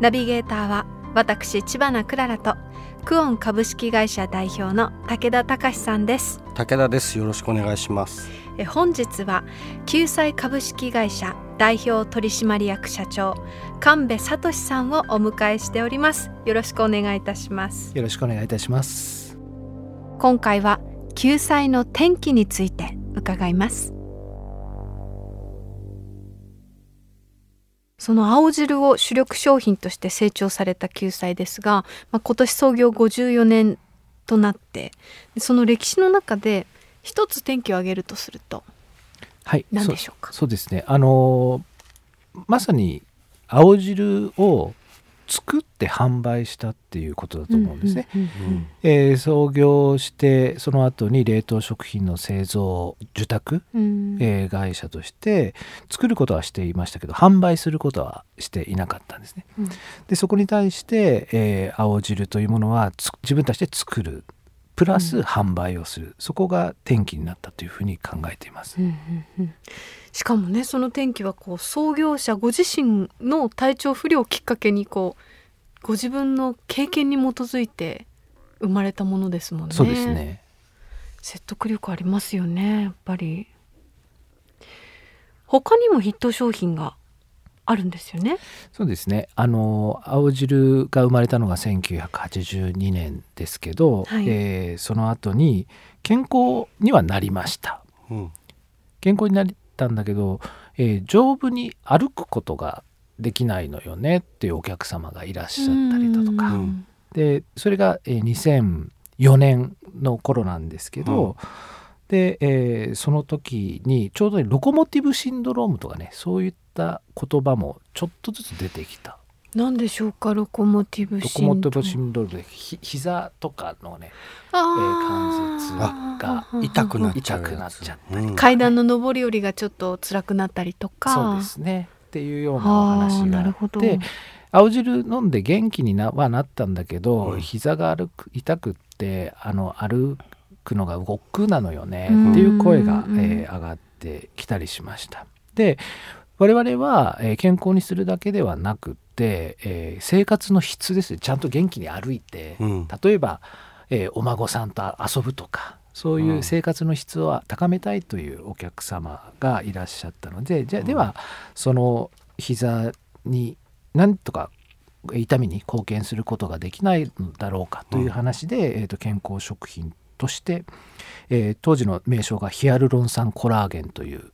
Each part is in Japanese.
ナビゲーターは私千葉なクララとクオン株式会社代表の武田隆さんです。武田です。よろしくお願いします。え本日は救済株式会社代表取締役社長神戸聡さんをお迎えしております。よろしくお願いいたします。よろしくお願いいたします。今回は救済の転機について伺いますその青汁を主力商品として成長された救済ですが、まあ、今年創業54年となってその歴史の中で一つ転機を挙げるとするとはい何でしょうか？そうですね。あのまさに青汁を作って販売したっていうことだと思うんですね。創業してその後に冷凍食品の製造受託、うん。えー会社として作ることはしていましたけど販売することはしていなかったんですね。うん。でそこに対して、えー青汁というものはつ自分たちで作る。プラス販売をする、そこが転機になったというふうに考えています。うんうんうんしかもねその転機はこう創業者ご自身の体調不良をきっかけにこうご自分の経験に基づいて生まれたものですもんね。そうですね説得力ありますよねやっぱり。他にもヒット商品があるんですよね？そうですねあの青汁が生まれたのが1982年ですけど、はいえーその後に健康にはなりましたうん健康になったんだけど、えー丈夫に歩くことができないのよねっていうお客様がいらっしゃったりだとか、うん。でそれが、えー2004年の頃なんですけど、うん。で、えーその時にちょうどねロコモティブシンドロームとかねそういった言葉もちょっとずつ出てきた何でしょうかロコモティブロシンドロームコモティブシンドロームでひ膝とかのね、えー関節が痛くなっちゃっちゃったうん。階段の上り下りがちょっと辛くなったりとか。そうですね。っていうようなおはあ話があなるほど。って青汁飲んで元気になはなったんだけど、うん。膝が歩く痛くってあの歩くのが億劫なのよねうん。っていう声が、うんえー上がってきたりしました。で我々は、えー健康にするだけではなくえー生活の質ですね。ちゃんと元気に歩いて、うん。例えば、えーお孫さんと遊ぶとかそういう生活の質を高めたいというお客様がいらっしゃったのでじゃあではその膝になんとか痛みに貢献することができないのだろうかという話で、えーと健康食品として、えー当時の名称がヒアルロン酸コラーゲンという、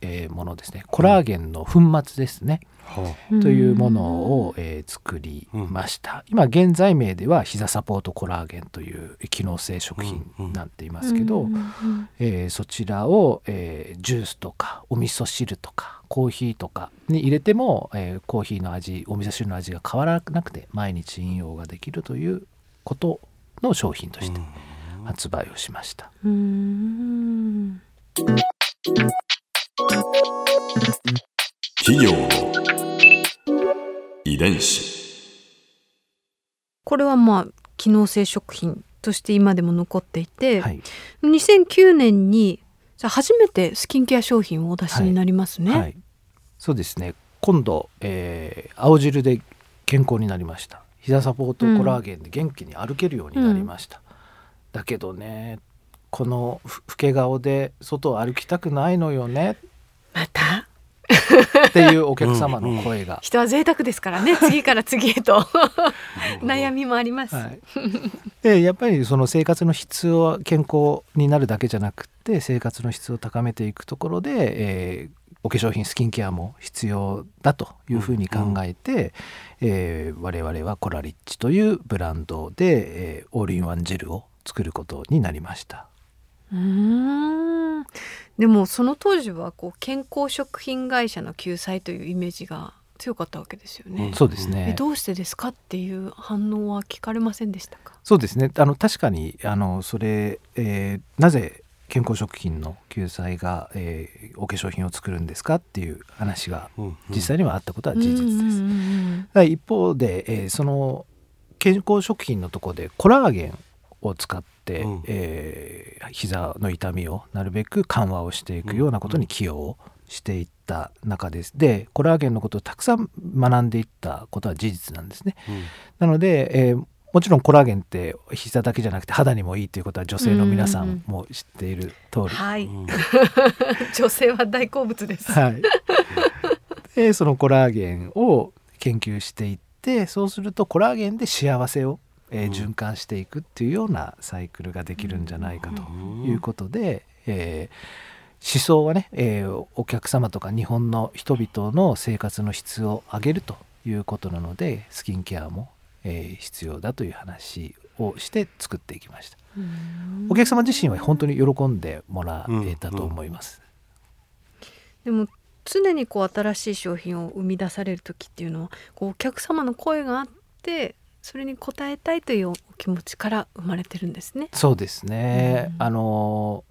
えーものですね。コラーゲンの粉末ですね、はというものを、えー作りました、今現在名では膝サポートコラーゲンという機能性食品になっていますけど、うんうんうんえーそちらを、えージュースとかお味噌汁とかコーヒーとかに入れても、えーコーヒーの味お味噌汁の味が変わらなくて毎日飲用ができるということの商品として発売をしました。企業の遺伝子。これはまあ機能性食品として今でも残っていて、はい。2009年にじゃあ初めてスキンケア商品をお出しになりますね。はい、そうですね。今度、えー青汁で健康になりました。膝サポートコラーゲンで元気に歩けるようになりました、だけどねこのふ老け顔で外を歩きたくないのよねまた？っていうお客様の声が、人は贅沢ですからね。次から次へと。悩みもあります。はい、でやっぱりその生活の質を健康になるだけじゃなくって生活の質を高めていくところで、えーお化粧品スキンケアも必要だというふうに考えて、えー我々はコラリッチというブランドで、えーオールインワンジェルを作ることになりました。うーんでもその当時はこう健康食品会社の救済というイメージが強かったわけですよね。そうですね。どうしてですかっていう反応は聞かれませんでしたか？そうですね。あの確かにあのそれ、えー、なぜ健康食品の救済が、えー、お化粧品を作るんですかっていう話が実際にはあったことは事実です。一方で、えー、その健康食品のところでコラーゲンを使って、うん、えー、膝の痛みをなるべく緩和をしていくようなことに起用していった中です。でコラーゲンのことをたくさん学んでいったことは事実なんですね。うん、なので、えー、もちろんコラーゲンって膝だけじゃなくて肌にもいいということは女性の皆さんも知っている通り、はい、女性は大好物です。はい、でそのコラーゲンを研究していってそうするとコラーゲンで幸せを、えー、循環していくっていうようなサイクルができるんじゃないかということで、えー、思想はね、えー、お客様とか日本の人々の生活の質を上げるということなのでスキンケアもえー、必要だという話をして作っていきました。お客様自身は本当に喜んでもらえたと思います、うんうん、でも常にこう新しい商品を生み出される時っていうのはこうお客様の声があってそれに応えたいというお気持ちから生まれてるんですね。そうですね、うん、あの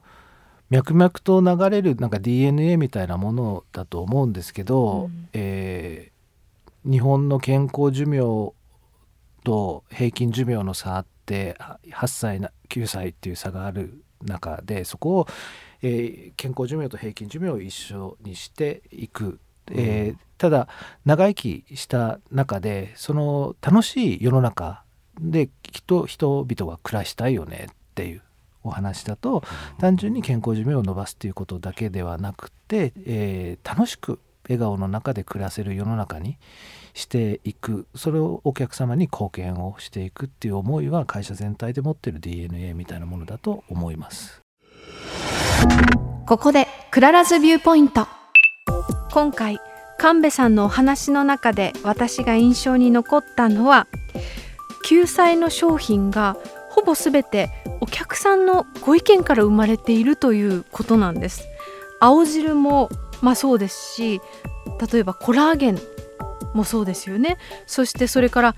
脈々と流れるなんか DNA みたいなものだと思うんですけど、うん、えー、日本の健康寿命と平均寿命の差あって8歳9歳っていう差がある中でそこを、えー、健康寿命と平均寿命を一緒にしていく、えー、ただ長生きした中でその楽しい世の中できっと人々は暮らしたいよねっていうお話だと単純に健康寿命を伸ばすっていうことだけではなくて、えー、楽しく笑顔の中で暮らせる世の中にしていく。それをお客様に貢献をしていくっていう思いは会社全体で持ってる DNA みたいなものだと思います。ここでクララズビューポイント。今回神戸さんのお話の中で私が印象に残ったのはキューサイの商品がほぼ全てお客さんのご意見から生まれているということなんです。青汁もまあそうですし例えばコラーゲンもそうですよね。そしてそれから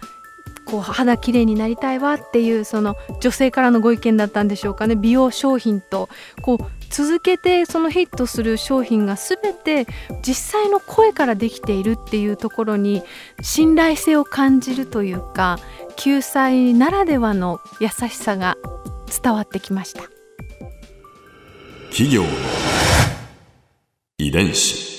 こう肌きれいになりたいわっていうその女性からのご意見だったんでしょうかね。美容商品とこう続けてそのヒットする商品が全て実際の声からできているっていうところに信頼性を感じるというか救済ならではの優しさが伝わってきました。企業遺伝子。